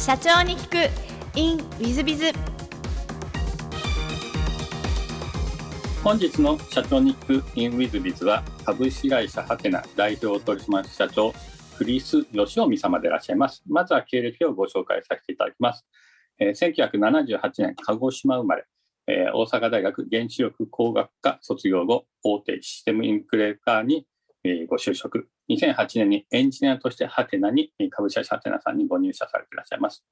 社長に聞く。In ウィズビズ本日の社長に聞く in ウィズビズは株式会社ハテナ代表取締役社長クリス義臣様でいらっしゃいます。まずは経歴をご紹介させていただきます、えー、1978年鹿児島生まれ。えー、大阪大学原子力工学科卒業後、大手システムインクレーターに、ご就職。2008年にエンジニアとしてハテナに、株式会社ハテナさんにご入社されていらっしゃいます。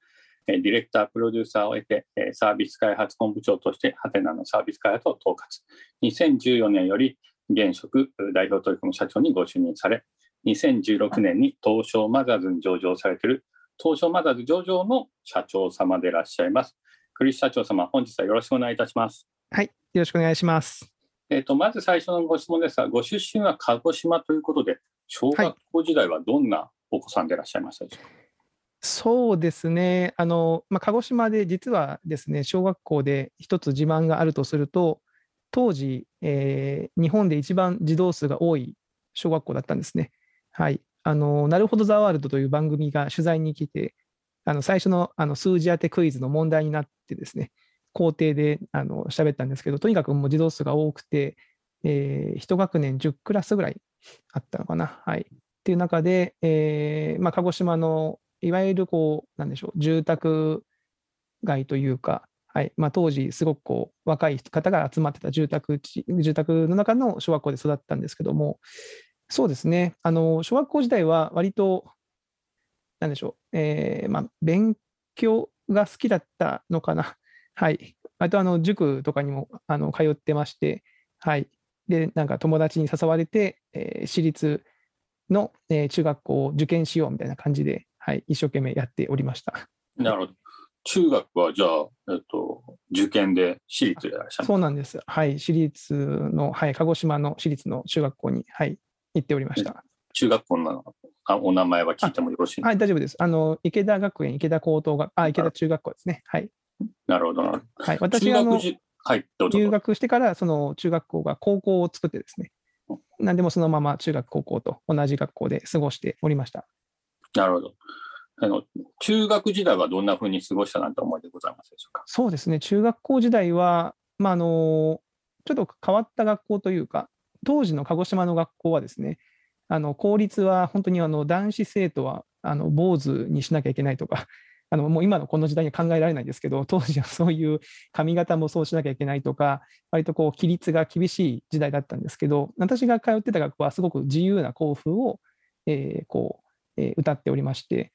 ディレクター、プロデューサーを得て、サービス開発本部長としてハテナのサービス開発を統括。2014年より現職代表取締社長にご就任され、2016年に東証マザーズに上場されている東証マザーズ上場の社長様でいらっしゃいます。クリス社長様、本日はよろしくお願いいたします。はい、よろしくお願いします。えっ、ー、と、まず最初のご質問ですが、ご出身は鹿児島ということで、小学校時代はどんなお子さんでいらっしゃいましたでしょうか、はい、そうですね。あの、まあ、鹿児島で実はですね、小学校で一つ自慢があるとすると、当時、えー、日本で一番児童数が多い小学校だったんですね。はい。あの、なるほどザワールドという番組が取材に来て、あの最初のあの数字当てクイズの問題になってですね、校庭であの喋ったんですけど、とにかくもう児童数が多くて、えー、1学年10クラスぐらいあったのかな。はい。っていう中で、えーまあ、鹿児島のいわゆるこう、なんでしょう、住宅街というか、はいまあ、当時、すごくこう若い方が集まってた住宅地住宅の中の小学校で育ったんですけども、そうですね、あの小学校時代は割となんでしょう、えー、まあ、勉強が好きだったのかな。はい。あと、あの、塾とかにも、あの、通ってまして、はい。で、なんか友達に誘われて、えー、私立の、えー、中学校を受験しようみたいな感じで、はい、一生懸命やっておりました。なるほど。中学はじゃあ、えっと、受験で私立でいらっしゃるそうなんです。はい、私立の、はい、鹿児島の私立の中学校に、はい、行っておりました。中学校のあお名前は聞いてもよろしいはい、大丈夫です。あの、池田学園、池田高等学、あ、池田中学校ですね。はい。なるほどな。はい、私があの、はい、どうぞ入学してから、その中学校が高校を作ってですね、何でもそのまま中学、高校と同じ学校で過ごしておりました。なるほど。あの中学時代はどんなふうに過ごしたなんて思いでございますでしょうか？そうですね、中学校時代は、まあ、あのちょっと変わった学校というか、当時の鹿児島の学校はですね、あの公立は本当にあの男子生徒はあの坊主にしなきゃいけないとか、あのもう今のこの時代には考えられないんですけど、当時はそういう髪型もそうしなきゃいけないとか、割とこう規律が厳しい時代だったんですけど、私が通ってた学校はすごく自由な校風を、えー、こう、えー、歌っておりまして、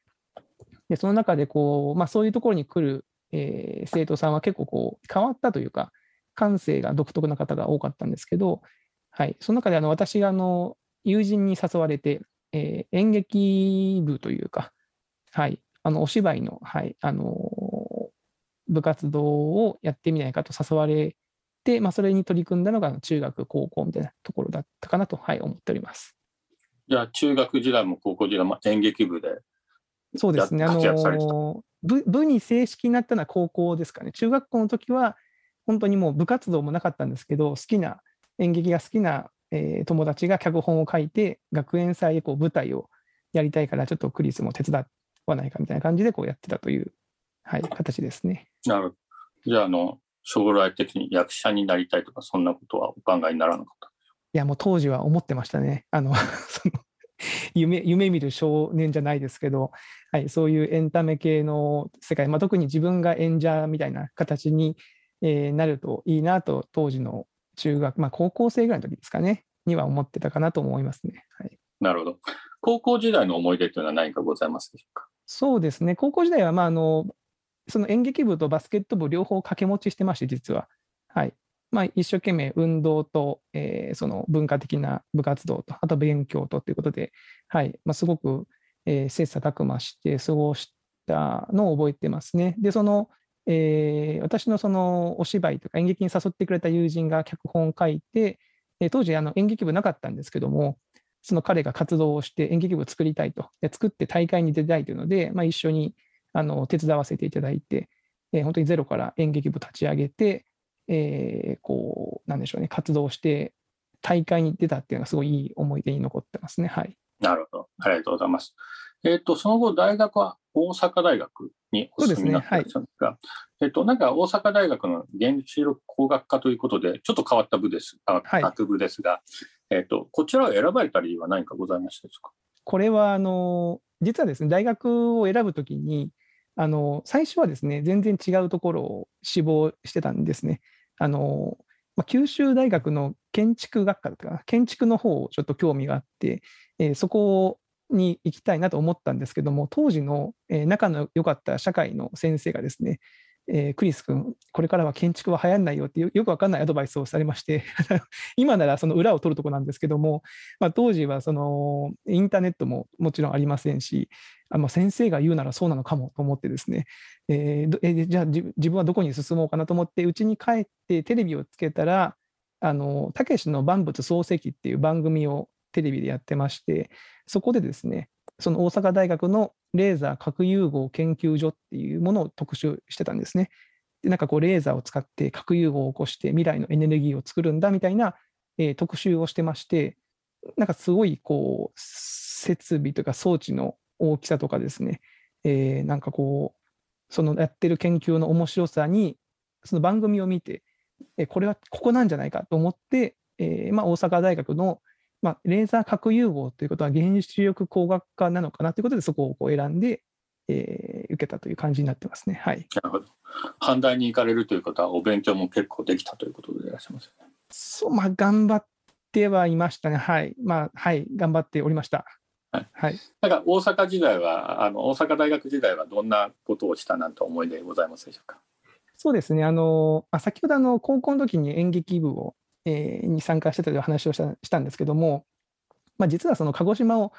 でその中でこう、まあ、そういうところに来る、えー、生徒さんは結構こう変わったというか、感性が独特な方が多かったんですけど、はい、その中であの私があの友人に誘われて、えー、演劇部というか、はい、あのお芝居の、はい、あの部活動をやってみないかと誘われて、まあ、それに取り組んだのが中学、高校みたいなところだったかなと、はい、思っております。じゃあ、中学時代も高校時代も演劇部でそうですね、あの部部に正式になったのは高校ですかね。中学校の時は、本当にもう部活動もなかったんですけど、好きな、演劇が好きなえー、友達が脚本を書いて、学園祭でこう舞台をやりたいから、ちょっとクリスも手伝わないかみたいな感じでこうやってたという、はい、形ですね。なるほど。じゃあ、あの、将来的に役者になりたいとか、そんなことはお考えにならなかった？いや、もう当時は思ってましたね。あの その夢夢見る少年じゃないですけど、はい、そういうエンタメ系の世界、まあ、特に自分が演者みたいな形に、えー、なるといいなと、当時の中学、まあ、高校生ぐらいの時ですかね、には思ってたかなと思いますね。はい、なるほど。高校時代の思い出というのは何かございますでしょうか？そうですね、高校時代は、まあ、あのその演劇部とバスケット部両方掛け持ちしてまして、実は。はいまあ、一生懸命運動と、えー、その文化的な部活動と、あと勉強とということで、はいまあ、すごく、えー、切磋琢磨して過ごしたのを覚えてますね。で、その、えー、私のそのお芝居とか演劇に誘ってくれた友人が脚本を書いて、え当時あの演劇部なかったんですけども、その彼が活動をして演劇部を作りたいと、で作って大会に出たいというので、まあ、一緒にあの手伝わせていただいて、えー、本当にゼロから演劇部立ち上げて、えー、こう、なんでしょうね、活動して、大会に出たっていうのがすごいいい思い出に残ってますね。はい。なるほど。ありがとうございます。えっ、ー、と、その後、大学は大阪大学にお進みになってらっしゃるんですが、えっと、なんか大阪大学の原子力工学科ということで、ちょっと変わった部です、あはい学部ですが、えっと、こちらを選ばれた理由は何かございましたですか？これはあの実はですね大学を選ぶときにあの最初はですね全然違うところを志望してたんですね。あのま、九州大学の建築学科だったか建築の方をちょっと興味があって、えーそこに行きたいなと思ったんですけども当時の、えー仲の良かった社会の先生がですねえークリス君、これからは建築は流行んないよってよくわかんないアドバイスをされまして、今ならその裏を取るとこなんですけども、まあ、当時はそのインターネットももちろんありませんし、あまあ先生が言うならそうなのかもと思ってですね、えーえじゃあ自分はどこに進もうかなと思って、うちに帰ってテレビをつけたら、あのたけしの万物創世記っていう番組をテレビでやってまして、そこでですね、その大阪大学のレーザー核融合研究所っていうものを特集してたんですね。でなんかこうレーザーを使って核融合を起こして未来のエネルギーを作るんだみたいな、えー特集をしてまして、なんかすごいこう設備とか装置の大きさとかですね、えーなんかこう、そのやってる研究の面白さに、その番組を見て、えーこれはここなんじゃないかと思って、えーまあ、大阪大学の、まあ、レーザー核融合ということは原子力工学科なのかなということで、そこをこう選んで、えー受けたという感じになってますね。はい。なるほど。阪大に行かれるということは、お勉強も結構できたということでいらっしゃいますよね。そう、まあ、頑張ってはいましたね。はい。まあ、はい、頑張っておりました。はい。はい。なんか大阪時代は、あの大阪大学時代はどんなことをしたなんて思い出ございますでしょうか？そうですね。あの、まあ、先ほどあの高校の時に演劇部を、えーに参加してたという話をしたんですけども、まあ、実はその鹿児島を、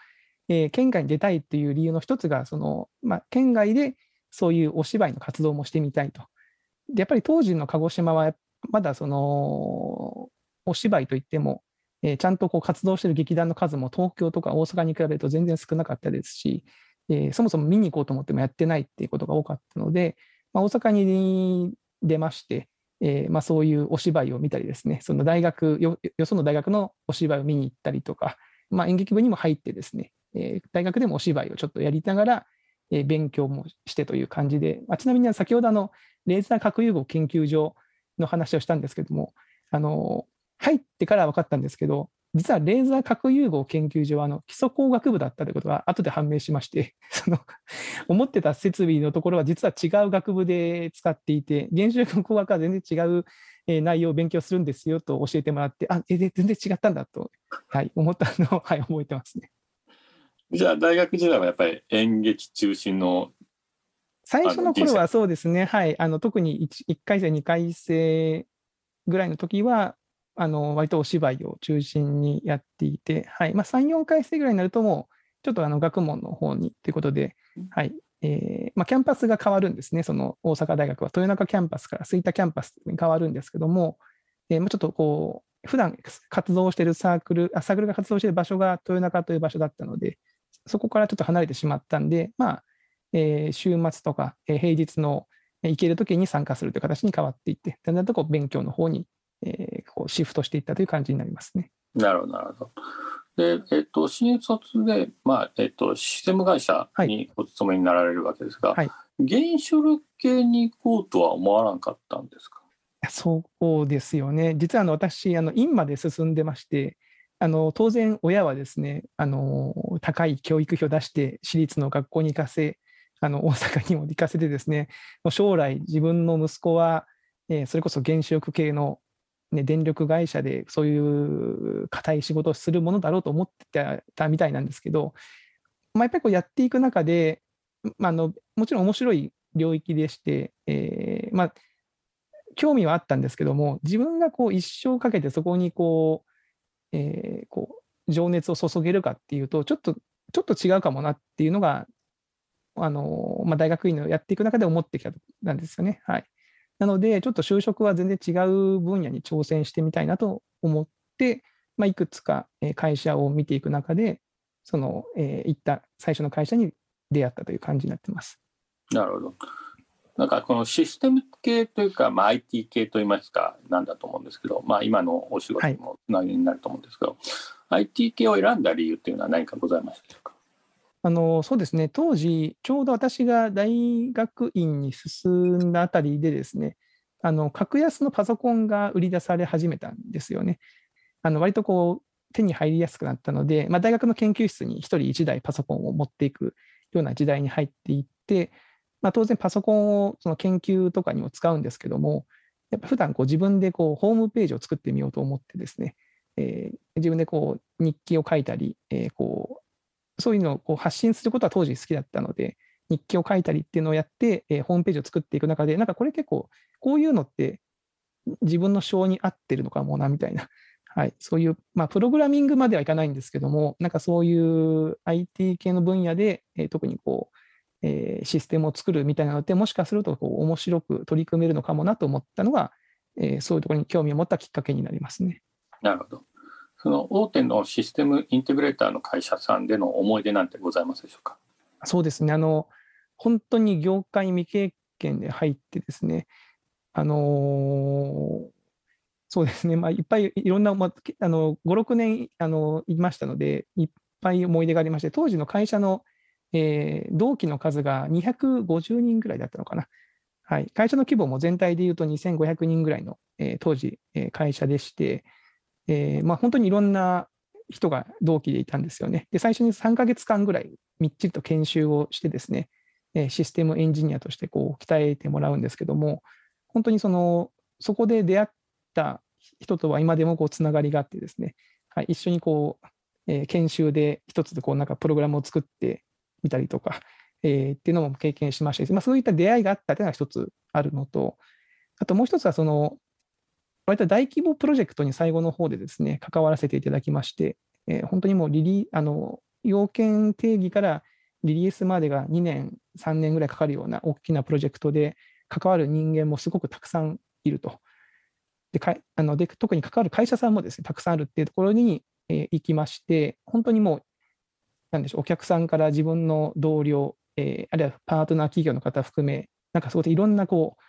えー県外に出たいっていう理由の一つが、その、まあ、県外でそういうお芝居の活動もしてみたいと。で、やっぱり当時の鹿児島は、まだその、お芝居といっても、えーちゃんとこう活動してる劇団の数も東京とか大阪に比べると全然少なかったですし、えーそもそも見に行こうと思ってもやってないっていうことが多かったので、まあ、大阪に出まして、えーまあ、そういうお芝居を見たりですね、その大学よ、よその大学のお芝居を見に行ったりとか、まあ、演劇部にも入ってですね、えー大学でもお芝居をちょっとやりながら、えー勉強もしてという感じで、まあ、ちなみに先ほどあの、レーザー核融合研究所の話をしたんですけども、あの入ってから分かったんですけど、実はレーザー核融合研究所はあの基礎工学部だったということが後で判明しまして、その思ってた設備のところは実は違う学部で使っていて、原子力工学は全然違うえー内容を勉強するんですよと教えてもらって、あ、えで全然違ったんだと、はい、思ったのを、はい、覚えてますね。じゃあ大学時代はやっぱり演劇中心の最初の頃はそうですね、はい、あの特に 1, 回生、2回生ぐらいの時は、あの割とお芝居を中心にやっていて、はい。まあ、3、4回生ぐらいになると、もうちょっとあの学問の方にということで、はい。えーまあ、キャンパスが変わるんですね、その大阪大学は豊中キャンパスから吹田キャンパスに変わるんですけども、えーまあ、ちょっとこう、普段活動しているサークルあ、サークルが活動している場所が豊中という場所だったので、そこからちょっと離れてしまったんで、まあ、えー週末とか、えー平日のえー行けるときに参加するという形に変わっていって、だんだんとこう勉強の方に、えーこうシフトしていったという感じになりますね。なるほど、なるほど。で、えっと、新卒で、まあ、えっと、システム会社にお勤めになられるわけですが、はい原子力系に行こうとは思わなかったんですか？そうですよね。実はあの私、あの院まで進んでまして、あの当然、親はですねあの、高い教育費を出して、私立の学校に行かせ、あの大阪にも行かせてですね、将来、自分の息子は、えーそれこそ原子力系の、ね、電力会社でそういう固い仕事をするものだろうと思ってたみたいなんですけど、まあ、やっぱりこうやっていく中で、まあ、あのもちろん面白い領域でして、えーまあ、興味はあったんですけども、自分がこう一生かけてそこにこう、えーこう情熱を注げるかっていうと、ちょっとちょっと違うかもなっていうのが、あのまあ、大学院のやっていく中で思ってきたなんですよね。はい、なので、ちょっと就職は全然違う分野に挑戦してみたいなと思って、まあ、いくつかえー会社を見ていく中で、その、えー行った最初の会社に出会ったという感じになってます。なるほど。なんかこのシステム系というか、まあ、IT 系といいますか、なんだと思うんですけど、まあ、今のお仕事にもつなぎになると思うんですけど、IT 系を選んだ理由っていうのは何かございましたでしょうか？あのそうですね、当時、ちょうど私が大学院に進んだあたりでですね、あの格安のパソコンが売り出され始めたんですよね。あの割とこう手に入りやすくなったので、まあ、大学の研究室に1人1台パソコンを持っていくような時代に入っていって、まあ、当然パソコンをその研究とかにも使うんですけども、やっぱ普段こう自分でこうホームページを作ってみようと思ってですね、えー、自分でこう日記を書いたり、えー、こうそういうのをこう発信することは当時好きだったので、日記を書いたりっていうのをやって、えー、ホームページを作っていく中で、なんかこれ結構、こういうのって自分の性に合ってるのかもなみたいな、はい、そういう、まあ、プログラミングまではいかないんですけども、なんかそういう IT 系の分野で、えー、特にこう、えー、システムを作るみたいなのって、もしかするとこう面白く取り組めるのかもなと思ったのが、えー、そういうところに興味を持ったきっかけになりますね。なるほど。その大手のシステムインテグレーターの会社さんでの思い出なんてございますでしょうか？そうですね。あの、本当に業界未経験で入ってですね、あの、そうですね、まあ、いっぱいいろんな、まあ、あの5、6年あのいましたので、いっぱい思い出がありまして、当時の会社の、えー、同期の数が250人ぐらいだったのかな。はい、会社の規模も全体でいうと2500人ぐらいの、えー、当時、えー、会社でして、えーまあ、本当にいろんな人が同期でいたんですよね。で、最初に3ヶ月間ぐらいみっちりと研修をしてですね、システムエンジニアとしてこう鍛えてもらうんですけども、本当にそのそこで出会った人とは今でもこうつながりがあってですね、はい、一緒にこう、えー、研修で一つでこうなんかプログラムを作ってみたりとか、えー、っていうのも経験しましたし、まあ、そういった出会いがあったというのが一つあるのと、あともう一つはその、割と大規模プロジェクトに最後の方でですね、関わらせていただきまして、えー、本当にもうリリあの要件定義からリリースまでが2年、3年ぐらいかかるような大きなプロジェクトで、関わる人間もすごくたくさんいると。でかあので特に関わる会社さんもですねたくさんあるっていうところに、えー、行きまして、本当にもう、なんでしょう、お客さんから自分の同僚、えー、あるいはパートナー企業の方含め、なんかそこでいろんなこう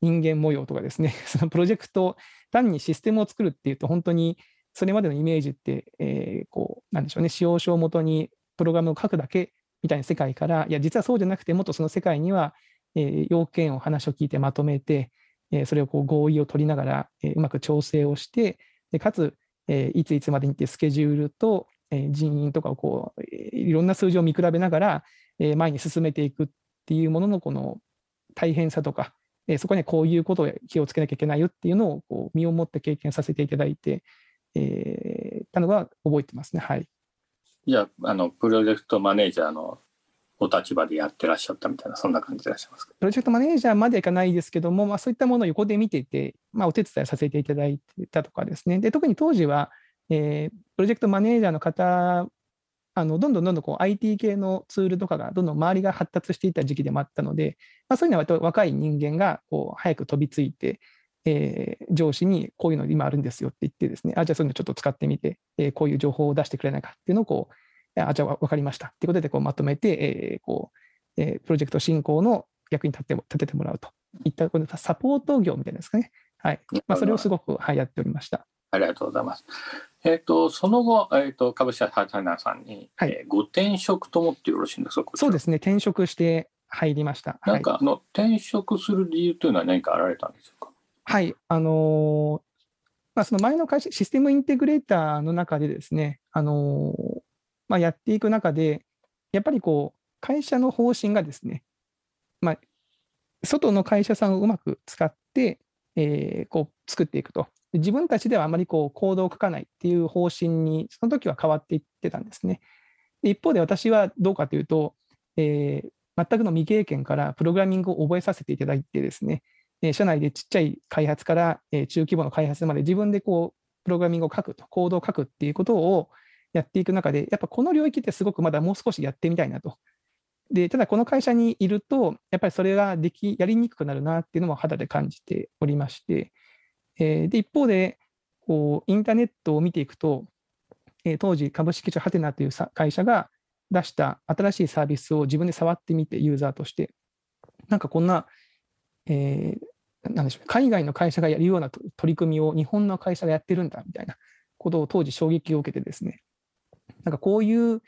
人間模様とかですね、そのプロジェクト、単にシステムを作るっていうと、本当にそれまでのイメージって、えー、こう、なんでしょうね、使用書をもとにプログラムを書くだけみたいな世界から、いや、実はそうじゃなくて、もっとその世界には、えー、要件を話を聞いてまとめて、えそれをこう合意を取りながら、えうまく調整をして、でかつ、えいついつまでにってスケジュールと、え人員とかをこう、いろんな数字を見比べながら、え前に進めていくっていうもののこの大変さとか、えそこにはこういうことを気をつけなきゃいけないよっていうのをこう身をもって経験させていただいて、えー、たのが覚えてますね。はい。じゃあ、あの、プロジェクトマネージャーのお立場でやってらっしゃったみたいな、そんな感じでいらっしゃいますか？プロジェクトマネージャーまではいかないですけども、まあ、そういったものを横で見ていて、まあ、お手伝いさせていただいてたとかですね、で特に当時は、えー、プロジェクトマネージャーの方、あのどんどんどんどんこう IT 系のツールとかがどんどん周りが発達していった時期でもあったので、まあ、そういうのは割と若い人間がこう早く飛びついて、えー、上司にこういうの今あるんですよって言ってですね、あじゃあそういうのちょっと使ってみて、えー、こういう情報を出してくれないかっていうのをこうあ、じゃあ分かりました。ということでこうまとめて、えーこうえー、プロジェクト進行の役に立って立ててもらうといったこのサポート業みたいなですかね。はい。まあ、それをすごく、はい、やっておりました。ありがとうございます。えっ、ー、と、その後、えっ、ー、と、株式会社ナさんに、はい。えー、ご転職と思ってよろしいんですか？そうですね、転職して入りました。なんか、はい、あの転職する理由というのは何かあられたんでしょうか？はい、あのー、まあ、その前の会社、システムインテグレーターの中でですね、あのー、まあ、やっていく中で、やっぱりこう、会社の方針がですね、まあ、外の会社さんをうまく使って、えー、こう作っていくと。自分たちではあまりこうコードを書かないっていう方針に、その時は変わっていってたんですね。一方で私はどうかというと、えー、全くの未経験からプログラミングを覚えさせていただいてですね、社内でちっちゃい開発から、中規模の開発まで自分でこうプログラミングを書くと、コードを書くっていうことを、やっていく中で、やっぱこの領域ってすごくまだもう少しやってみたいなと。で、ただこの会社にいると、やっぱりそれができ、やりにくくなるなっていうのも肌で感じておりまして、えー、で、一方で、こう、インターネットを見ていくと、えー、当時株式会社ハテナという会社が出した新しいサービスを自分で触ってみて、ユーザーとして、なんかこんな、えー、なんでしょう、海外の会社がやるような取り組みを日本の会社がやってるんだみたいなことを当時衝撃を受けてですね、なんかこういう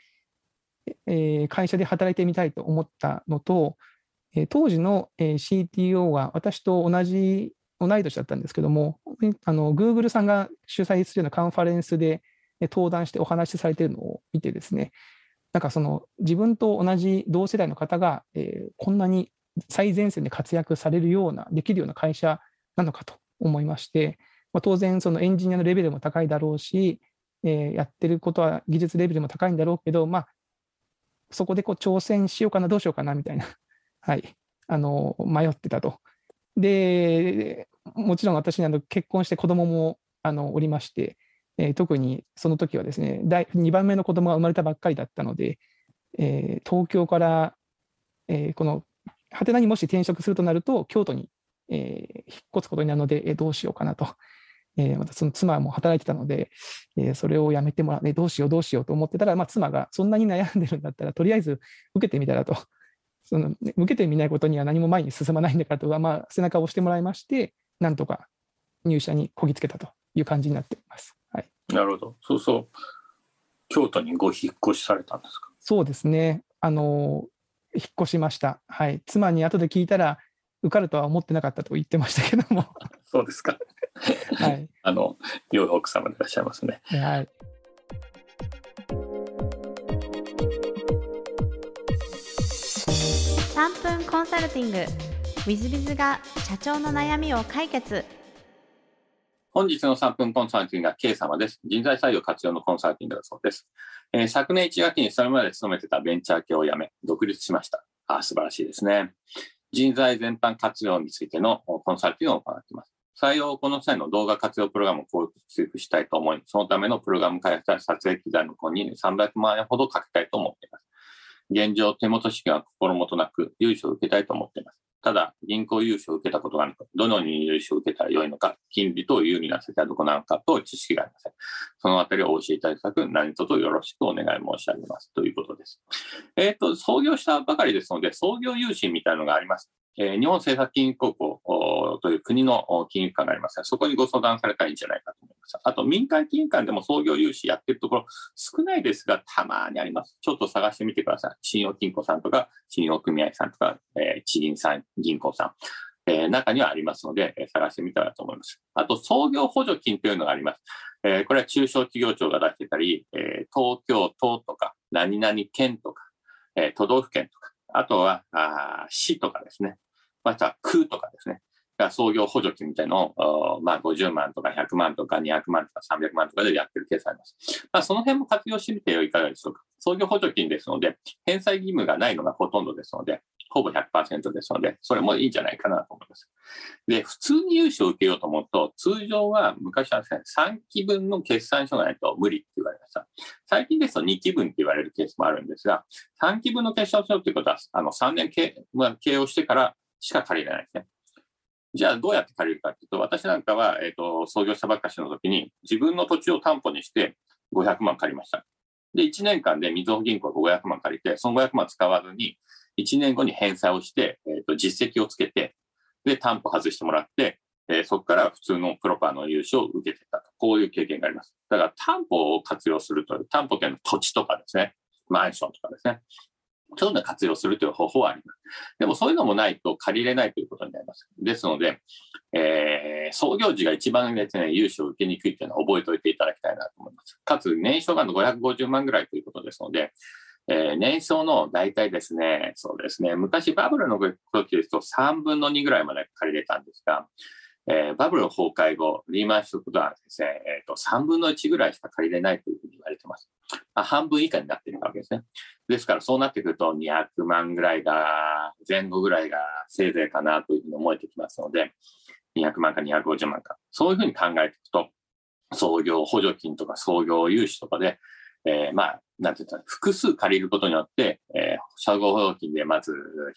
えー会社で働いてみたいと思ったのと、え当時の、え CTO が私と同じ、同い年だったんですけども、あの Google さんが主催するようなカンファレンスでえ登壇してお話しされてるのを見てですね、なんかその自分と同じ同世代の方が、えーこんなに最前線で活躍されるような、できるような会社なのかと思いまして、まあ、当然、そのエンジニアのレベルも高いだろうし、えーやってることは技術レベルも高いんだろうけど、まあ、そこでこう挑戦しようかな、どうしようかなみたいな、はい、あの迷ってたと。で、もちろん私にあの結婚して子供もあのおりまして、えー特にその時はですね、第2番目の子供が生まれたばっかりだったので、えー東京から、えーこのハテナにもし転職するとなると、京都に、え引っ越すことになるので、えどうしようかなと。えまたその妻も働いてたので、えそれをやめてもらって、どうしよう、どうしようと思ってたら、まあ、妻がそんなに悩んでるんだったら、とりあえず受けてみたらと。そのね受けてみないことには何も前に進まないんだからと、まあ、背中を押してもらいまして、なんとか入社にこぎつけたという感じになっています。はい、なるほど。そうそう。京都にご引っ越しされたんですか？そうですね。あの、引っ越しました。はい。妻に後で聞いたら、受かるとは思ってなかったと言ってましたけども。そうですか。はい。あの、良い奥様でいらっしゃいますね。はい。3分コンサルティング w i z b i z が社長の悩みを解決本日の3分コンサルティングは K 様です。人材採用活用のコンサルティングだそうです。えー昨年1月にそれまで勤めてたベンチャー系を辞め、独立しました。あ素晴らしいですね。人材全般活用についてのコンサルティングを行っています。採用を行う際の動画活用プログラムを構築したいと思い、そのためのプログラム開発や撮影機材の購入に300万円ほどかけたいと思っています。現状、手元資金は心もとなく、融資を受けたいと思っています。ただ、銀行融資を受けたことがなく、どのように融資を受けたらよいのか、金利と有利な世帯はどこなのかと知識がありません。そのあたりをお教えいただく、何卒よろしくお願い申し上げます。ということです。えっ、と、創業したばかりですので、創業融資みたいなのがあります。えー日本政策金融高校という国の金融機関がありますが、そこにご相談されたらいいんじゃないかと思います。あと、民間金融機関でも創業融資やってるところ少ないですが、たまにあります。ちょっと探してみてください。信用金庫さんとか、信用組合さんとか、えー地銀さん、銀行さん。えー中にはありますので、えー探してみたらと思います。あと、創業補助金というのがあります。えーこれは中小企業庁が出してたり、え東京都とか、何々県とか、え都道府県とか、あとはあー市とかですね。また空とかですね。が創業補助金みたいのを、まあ、50万とか100万とか200万とか300万とかでやってるケースあります。まあ、その辺も活用してみてはいかがでしょうか。創業補助金ですので、返済義務がないのがほとんどですので、ほぼ100%ですので、それもいいんじゃないかなと思います。で、普通に融資を受けようと思うと、通常は昔はですね、3期分の決算書がないと無理って言われました。最近ですと2期分って言われるケースもあるんですが、3期分の決算書っていうことは、あの3年経,、まあ、経営をしてからしか借りれないですね。じゃあどうやって借りるかっていうと、私なんかは、えっ、と、創業したばっかしの時に、自分の土地を担保にして500万借りました。で、1年間でみずほ銀行が500万借りて、その500万使わずに、1年後に返済をして、えっ、と、実績をつけて、で、担保外してもらって、えーそこから普通のプロパーの融資を受けてたと。こういう経験があります。だから担保を活用するという、担保権の土地とかですね、マンションとかですね、そういうのを活用するという方法はあります。でもそういうのもないと借りれないということになります。ですので、えー創業時が一番ですね、融資を受けにくいというのは覚えておいていただきたいなと思います。かつ、年商が550万ぐらいということですので、えー年商の大体ですね、そうですね、昔バブルの時ですと3分の2ぐらいまで借りれたんですが、えーバブル崩壊後、リーマンショックはですね、えーと、3分の1ぐらいしか借りれないというふうに言われてます。あ半分以下になっているわけですね。ですからそうなってくると200万ぐらいが、前後ぐらいがせいぜいかなというふうに思えてきますので、200万か250万か。そういうふうに考えていくと、創業補助金とか創業融資とかで、えーまあ、なんて言ったら、複数借りることによって、えー、社合補助金でまず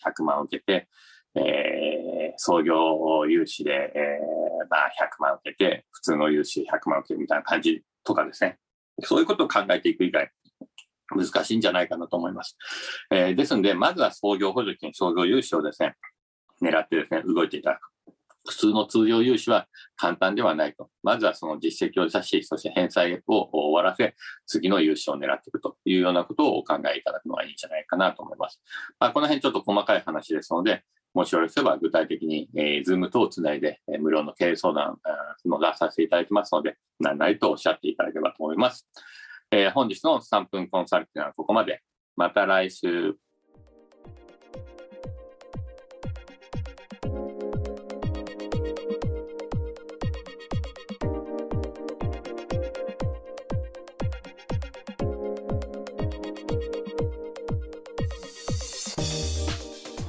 100万を受けて、えー創業融資で、えーまあ、100万受けて、普通の融資100万受けるみたいな感じとかですね。そういうことを考えていく以外、難しいんじゃないかなと思います。えーですので、まずは創業補助金、創業融資をですね、狙ってですね、動いていただく。普通の通常融資は簡単ではないと。まずはその実績を出し、そして返済を終わらせ、次の融資を狙っていくというようなことをお考えいただくのがいいんじゃないかなと思います。まあ、この辺ちょっと細かい話ですので、もしよろしければ具体的に、えー、ズーム等をつないで、えー、無料の経営相談の出させていただきますので、何なりとおっしゃっていただければと思います。えー、本日の3分コンサルティングはここまで。また来週。